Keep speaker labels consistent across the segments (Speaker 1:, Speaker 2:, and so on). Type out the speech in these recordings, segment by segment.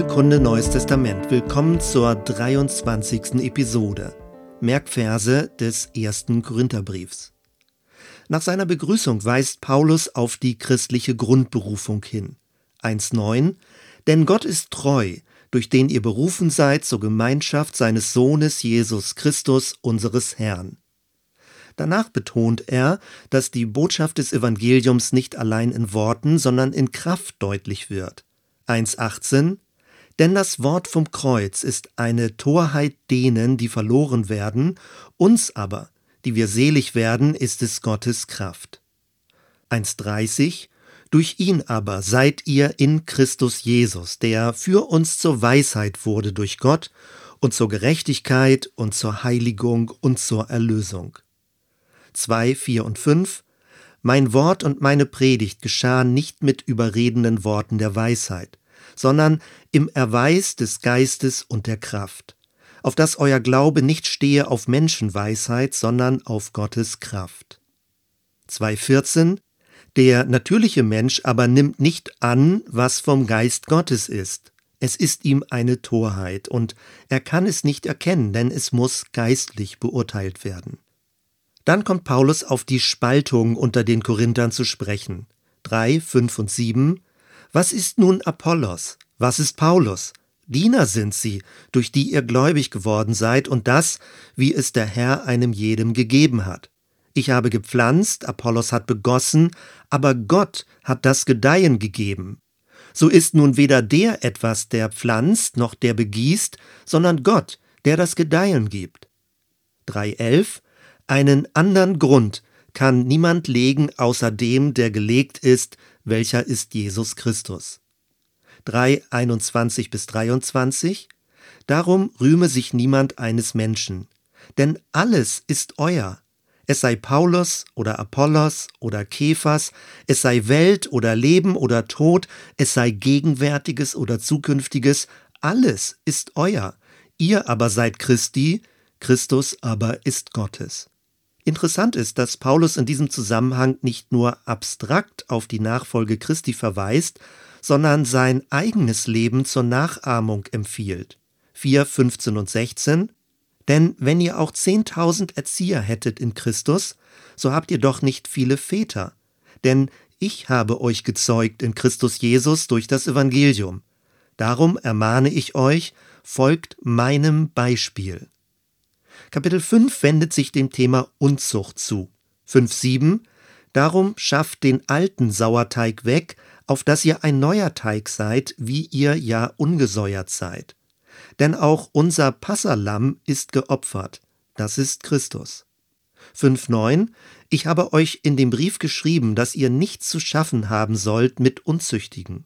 Speaker 1: Bibelkunde Neues Testament. Willkommen zur 23. Episode. Merkverse des ersten Korintherbriefs. Nach seiner Begrüßung weist Paulus auf die christliche Grundberufung hin. 1.9 Denn Gott ist treu, durch den ihr berufen seid zur Gemeinschaft seines Sohnes Jesus Christus, unseres Herrn. Danach betont er, dass die Botschaft des Evangeliums nicht allein in Worten, sondern in Kraft deutlich wird. 1.18 Denn das Wort vom Kreuz ist eine Torheit denen, die verloren werden, uns aber, die wir selig werden, ist es Gottes Kraft. 1.30 Durch ihn aber seid ihr in Christus Jesus, der für uns zur Weisheit wurde durch Gott und zur Gerechtigkeit und zur Heiligung und zur Erlösung. 2, 4 und 5 Mein Wort und meine Predigt geschahen nicht mit überredenden Worten der Weisheit, sondern im Erweis des Geistes und der Kraft, auf dass euer Glaube nicht stehe auf Menschenweisheit, sondern auf Gottes Kraft. 2.14 Der natürliche Mensch aber nimmt nicht an, was vom Geist Gottes ist. Es ist ihm eine Torheit, und er kann es nicht erkennen, denn es muss geistlich beurteilt werden. Dann kommt Paulus auf die Spaltung unter den Korinthern zu sprechen. 3, 5 und 7 was ist nun Apollos? Was ist Paulus? Diener sind sie, durch die ihr gläubig geworden seid, und das, wie es der Herr einem jedem gegeben hat. Ich habe gepflanzt, Apollos hat begossen, aber Gott hat das Gedeihen gegeben. So ist nun weder der etwas, der pflanzt, noch der begießt, sondern Gott, der das Gedeihen gibt. 3.11 Einen andern Grund kann niemand legen außer dem, der gelegt ist, welcher ist Jesus Christus. 3, 21 bis 23 Darum rühme sich niemand eines Menschen, denn alles ist euer. Es sei Paulus oder Apollos oder Kephas, es sei Welt oder Leben oder Tod, es sei Gegenwärtiges oder Zukünftiges, alles ist euer. Ihr aber seid Christi, Christus aber ist Gottes. Interessant ist, dass Paulus in diesem Zusammenhang nicht nur abstrakt auf die Nachfolge Christi verweist, sondern sein eigenes Leben zur Nachahmung empfiehlt. 4, 15 und 16 Denn wenn ihr auch 10.000 Erzieher hättet in Christus, so habt ihr doch nicht viele Väter. Denn ich habe euch gezeugt in Christus Jesus durch das Evangelium. Darum ermahne ich euch, folgt meinem Beispiel. Kapitel 5 wendet sich dem Thema Unzucht zu. 5.7 Darum schafft den alten Sauerteig weg, auf dass ihr ein neuer Teig seid, wie ihr ja ungesäuert seid. Denn auch unser Passerlamm ist geopfert, das ist Christus. 5.9 Ich habe euch in dem Brief geschrieben, dass ihr nichts zu schaffen haben sollt mit Unzüchtigen.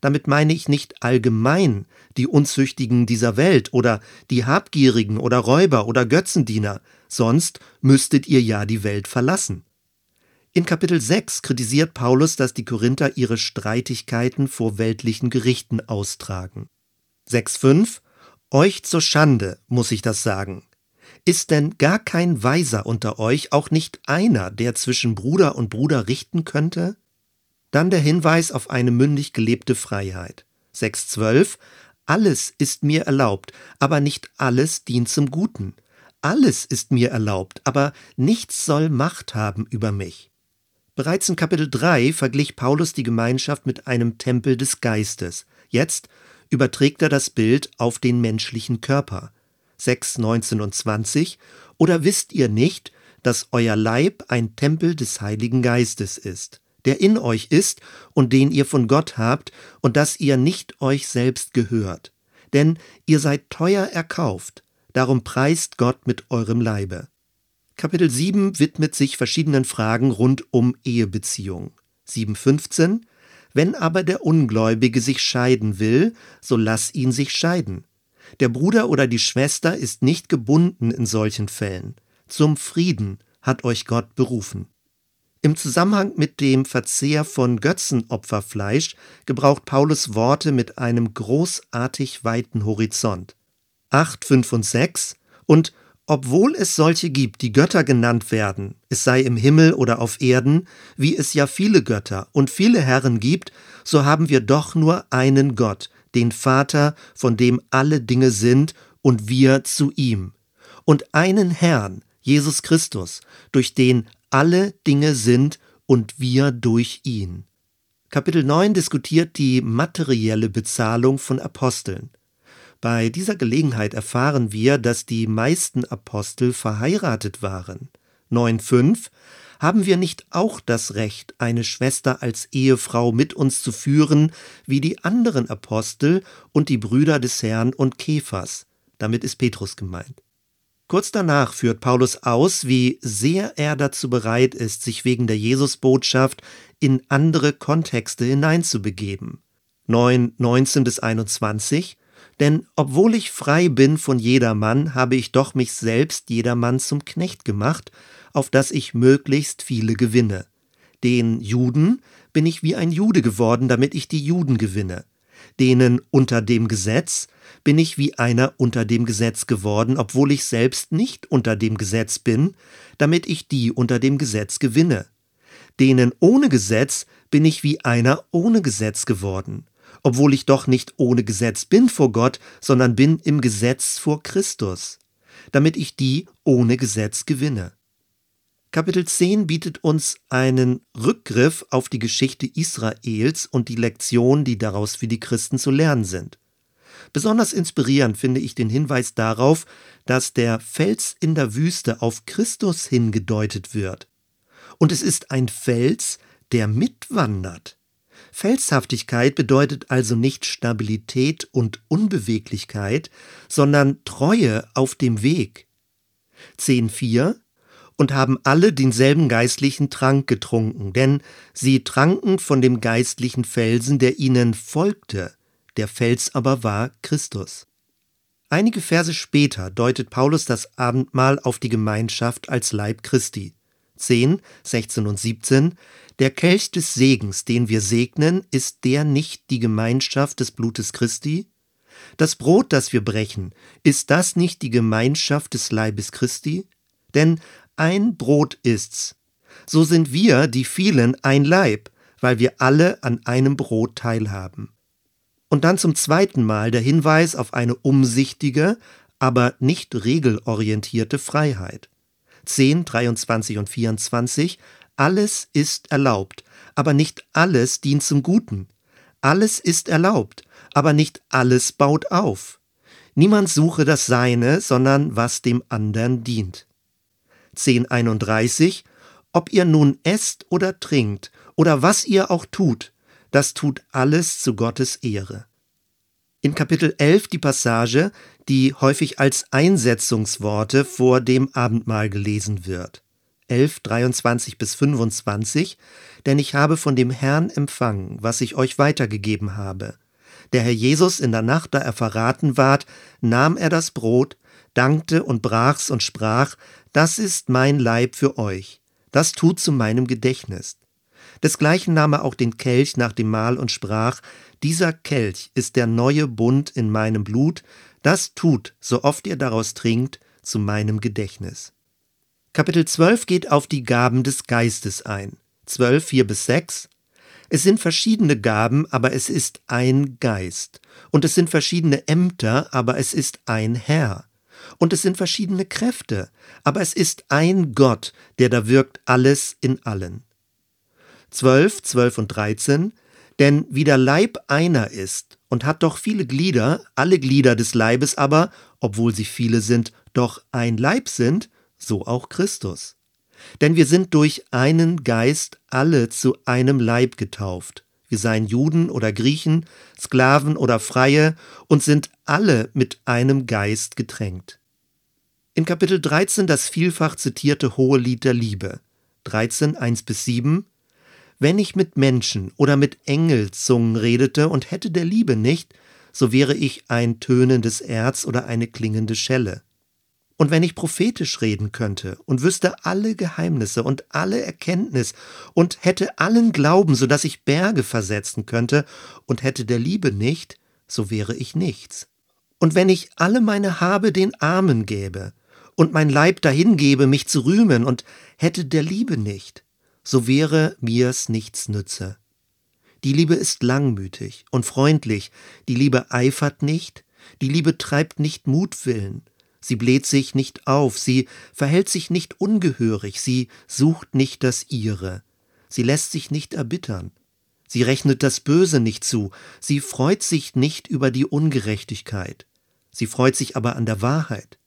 Speaker 1: Damit meine ich nicht allgemein die Unzüchtigen dieser Welt oder die Habgierigen oder Räuber oder Götzendiener, sonst müsstet ihr ja die Welt verlassen. In Kapitel 6 kritisiert Paulus, dass die Korinther ihre Streitigkeiten vor weltlichen Gerichten austragen. 6.5 Euch zur Schande, muss ich das sagen. Ist denn gar kein Weiser unter euch, auch nicht einer, der zwischen Bruder und Bruder richten könnte? Dann der Hinweis auf eine mündig gelebte Freiheit. 6.12 Alles ist mir erlaubt, aber nicht alles dient zum Guten. Alles ist mir erlaubt, aber nichts soll Macht haben über mich. Bereits in Kapitel 3 verglich Paulus die Gemeinschaft mit einem Tempel des Geistes. Jetzt überträgt er das Bild auf den menschlichen Körper. 6, 19 und 20 Oder wisst ihr nicht, dass euer Leib ein Tempel des Heiligen Geistes ist? Der in euch ist und den ihr von Gott habt, und dass ihr nicht euch selbst gehört. Denn ihr seid teuer erkauft, darum preist Gott mit eurem Leibe. Kapitel 7 widmet sich verschiedenen Fragen rund um Ehebeziehung. 7.15 Wenn aber der Ungläubige sich scheiden will, so lass ihn sich scheiden. Der Bruder oder die Schwester ist nicht gebunden in solchen Fällen. Zum Frieden hat euch Gott berufen. Im Zusammenhang mit dem Verzehr von Götzenopferfleisch gebraucht Paulus Worte mit einem großartig weiten Horizont. 8, 5 und 6 und obwohl es solche gibt, die Götter genannt werden, es sei im Himmel oder auf Erden, wie es ja viele Götter und viele Herren gibt, so haben wir doch nur einen Gott, den Vater, von dem alle Dinge sind, und wir zu ihm. Und einen Herrn, Jesus Christus, durch den alle Dinge sind und wir durch ihn. Kapitel 9 diskutiert die materielle Bezahlung von Aposteln. Bei dieser Gelegenheit erfahren wir, dass die meisten Apostel verheiratet waren. 9.5 haben wir nicht auch das Recht, eine Schwester als Ehefrau mit uns zu führen, wie die anderen Apostel und die Brüder des Herrn und Kephas? Damit ist Petrus gemeint. Kurz danach führt Paulus aus, wie sehr er dazu bereit ist, sich wegen der Jesusbotschaft in andere Kontexte hineinzubegeben. 9, 19 bis 21 denn obwohl ich frei bin von jedermann, habe ich doch mich selbst jedermann zum Knecht gemacht, auf dass ich möglichst viele gewinne. Den Juden bin ich wie ein Jude geworden, damit ich die Juden gewinne. Denen unter dem Gesetz bin ich wie einer unter dem Gesetz geworden, obwohl ich selbst nicht unter dem Gesetz bin, damit ich die unter dem Gesetz gewinne. Denen ohne Gesetz bin ich wie einer ohne Gesetz geworden obwohl ich doch nicht ohne Gesetz bin vor Gott, sondern bin im Gesetz vor Christus, damit ich die ohne Gesetz gewinne. Kapitel 10 bietet uns einen Rückgriff auf die Geschichte Israels und die Lektionen, die daraus für die Christen zu lernen sind. Besonders inspirierend finde ich den Hinweis darauf, dass der Fels in der Wüste auf Christus hingedeutet wird. Und es ist ein Fels, der mitwandert. Felshaftigkeit bedeutet also nicht Stabilität und Unbeweglichkeit, sondern Treue auf dem Weg. 10.4 und haben alle denselben geistlichen Trank getrunken, denn sie tranken von dem geistlichen Felsen, der ihnen folgte, der Fels aber war Christus. Einige Verse später deutet Paulus das Abendmahl auf die Gemeinschaft als Leib Christi. 10, 16 und 17 der Kelch des Segens, den wir segnen, ist der nicht die Gemeinschaft des Blutes Christi? Das Brot, das wir brechen, ist das nicht die Gemeinschaft des Leibes Christi? Denn ein Brot ist's. So sind wir, die vielen, ein Leib, weil wir alle an einem Brot teilhaben. Und dann zum zweiten Mal der Hinweis auf eine umsichtige, aber nicht regelorientierte Freiheit. 10, 23 und 24 alles ist erlaubt, aber nicht alles dient zum Guten. Alles ist erlaubt, aber nicht alles baut auf. Niemand suche das Seine, sondern was dem anderen dient. 1031 Ob ihr nun esst oder trinkt oder was ihr auch tut, das tut alles zu Gottes Ehre. In Kapitel 11 die Passage, die häufig als Einsetzungsworte vor dem Abendmahl gelesen wird. 11, 23 bis 25, denn ich habe von dem Herrn empfangen, was ich euch weitergegeben habe. Der Herr Jesus in der Nacht, da er verraten ward, nahm er das Brot, dankte und brach's und sprach, das ist mein Leib für euch, das tut zu meinem Gedächtnis. Desgleichen nahm er auch den Kelch nach dem Mahl und sprach, dieser Kelch ist der neue Bund in meinem Blut, das tut, so oft ihr daraus trinkt, zu meinem Gedächtnis. Kapitel 12 geht auf die Gaben des Geistes ein. 12, 4 bis 6. Es sind verschiedene Gaben, aber es ist ein Geist. Und es sind verschiedene Ämter, aber es ist ein Herr. Und es sind verschiedene Kräfte, aber es ist ein Gott, der da wirkt alles in allen. 12, 12 und 13. Denn wie der Leib einer ist und hat doch viele Glieder, alle Glieder des Leibes aber, obwohl sie viele sind, doch ein Leib sind, so auch Christus. Denn wir sind durch einen Geist alle zu einem Leib getauft. Wir seien Juden oder Griechen, Sklaven oder Freie und sind alle mit einem Geist getränkt. In Kapitel 13 das vielfach zitierte Hohe Lied der Liebe. 13, 1 bis 7. Wenn ich mit Menschen oder mit Engelzungen redete und hätte der Liebe nicht, so wäre ich ein tönendes Erz oder eine klingende Schelle. Und wenn ich prophetisch reden könnte und wüsste alle Geheimnisse und alle Erkenntnis und hätte allen Glauben, so dass ich Berge versetzen könnte und hätte der Liebe nicht, so wäre ich nichts. Und wenn ich alle meine Habe den Armen gäbe und mein Leib dahingebe, mich zu rühmen und hätte der Liebe nicht, so wäre mir's nichts nütze. Die Liebe ist langmütig und freundlich, die Liebe eifert nicht, die Liebe treibt nicht Mutwillen, sie bläht sich nicht auf, sie verhält sich nicht ungehörig, sie sucht nicht das ihre, sie lässt sich nicht erbittern, sie rechnet das Böse nicht zu, sie freut sich nicht über die Ungerechtigkeit, sie freut sich aber an der Wahrheit,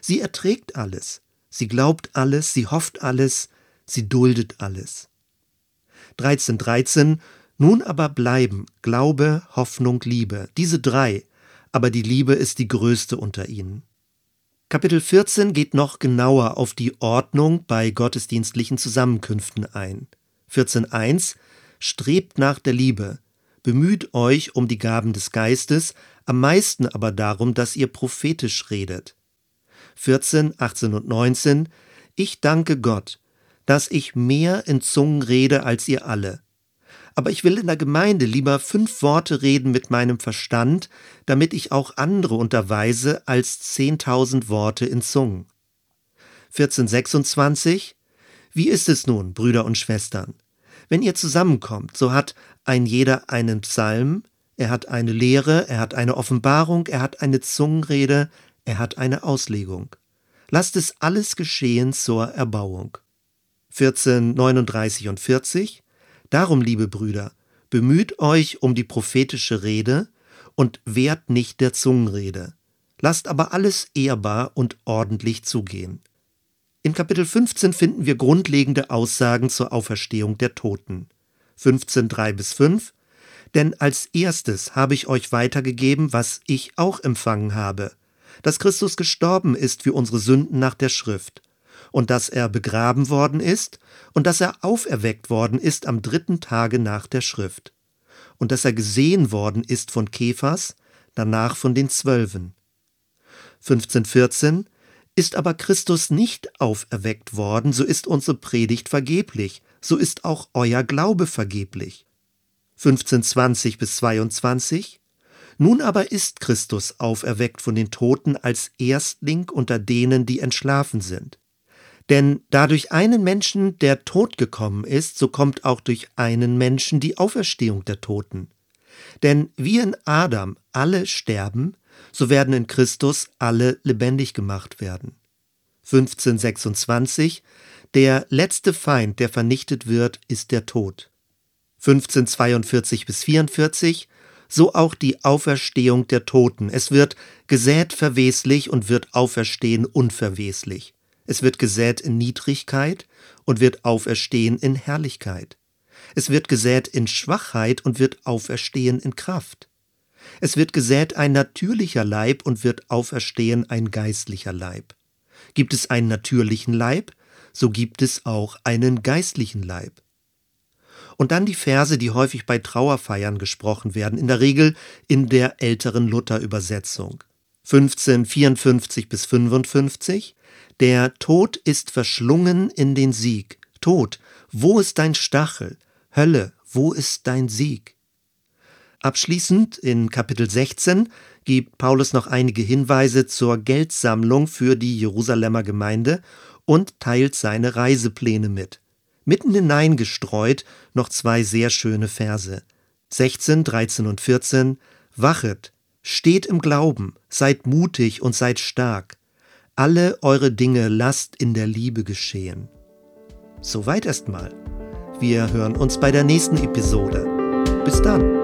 Speaker 1: sie erträgt alles, sie glaubt alles, sie hofft alles, sie duldet alles. 13.13 13, nun aber bleiben Glaube, Hoffnung, Liebe, diese drei, aber die Liebe ist die größte unter ihnen. Kapitel 14 geht noch genauer auf die Ordnung bei gottesdienstlichen Zusammenkünften ein. 14.1 Strebt nach der Liebe, bemüht euch um die Gaben des Geistes, am meisten aber darum, dass ihr prophetisch redet. 14, 18 und 19 Ich danke Gott, dass ich mehr in Zungen rede als ihr alle aber ich will in der Gemeinde lieber fünf Worte reden mit meinem Verstand, damit ich auch andere unterweise als zehntausend Worte in Zungen. 1426 Wie ist es nun, Brüder und Schwestern? Wenn ihr zusammenkommt, so hat ein jeder einen Psalm, er hat eine Lehre, er hat eine Offenbarung, er hat eine Zungenrede, er hat eine Auslegung. Lasst es alles geschehen zur Erbauung. 1439 und 40 Darum, liebe Brüder, bemüht euch um die prophetische Rede und wehrt nicht der Zungenrede. Lasst aber alles ehrbar und ordentlich zugehen. In Kapitel 15 finden wir grundlegende Aussagen zur Auferstehung der Toten. 15, 3 bis 5 Denn als erstes habe ich euch weitergegeben, was ich auch empfangen habe, dass Christus gestorben ist für unsere Sünden nach der Schrift und dass er begraben worden ist und dass er auferweckt worden ist am dritten Tage nach der Schrift und dass er gesehen worden ist von Kephas, danach von den Zwölfen. 1514 Ist aber Christus nicht auferweckt worden, so ist unsere Predigt vergeblich, so ist auch euer Glaube vergeblich. 1520 bis 22 Nun aber ist Christus auferweckt von den Toten als Erstling unter denen, die entschlafen sind. Denn da durch einen Menschen der Tod gekommen ist, so kommt auch durch einen Menschen die Auferstehung der Toten. Denn wie in Adam alle sterben, so werden in Christus alle lebendig gemacht werden. 1526 Der letzte Feind, der vernichtet wird, ist der Tod. 1542 bis 44 so auch die Auferstehung der Toten. Es wird gesät verweslich und wird auferstehen unverweslich. Es wird gesät in Niedrigkeit und wird auferstehen in Herrlichkeit. Es wird gesät in Schwachheit und wird auferstehen in Kraft. Es wird gesät ein natürlicher Leib und wird auferstehen ein geistlicher Leib. Gibt es einen natürlichen Leib, so gibt es auch einen geistlichen Leib. Und dann die Verse, die häufig bei Trauerfeiern gesprochen werden, in der Regel in der älteren Luther-Übersetzung. 1554 bis 55 der Tod ist verschlungen in den Sieg. Tod, wo ist dein Stachel? Hölle, wo ist dein Sieg? Abschließend in Kapitel 16 gibt Paulus noch einige Hinweise zur Geldsammlung für die Jerusalemer Gemeinde und teilt seine Reisepläne mit. Mitten hineingestreut noch zwei sehr schöne Verse. 16, 13 und 14 Wachet, steht im Glauben, seid mutig und seid stark alle eure Dinge lasst in der Liebe geschehen. Soweit erstmal. Wir hören uns bei der nächsten Episode. Bis dann.